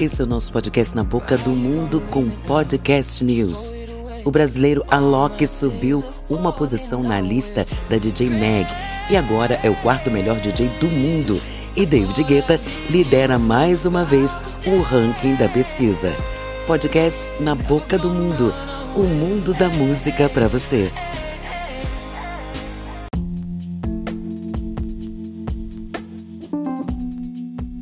Esse é o nosso podcast Na Boca do Mundo com Podcast News. O brasileiro Alok subiu uma posição na lista da DJ Mag e agora é o quarto melhor DJ do mundo. E David Guetta lidera mais uma vez o ranking da pesquisa. Podcast Na Boca do Mundo o mundo da música para você.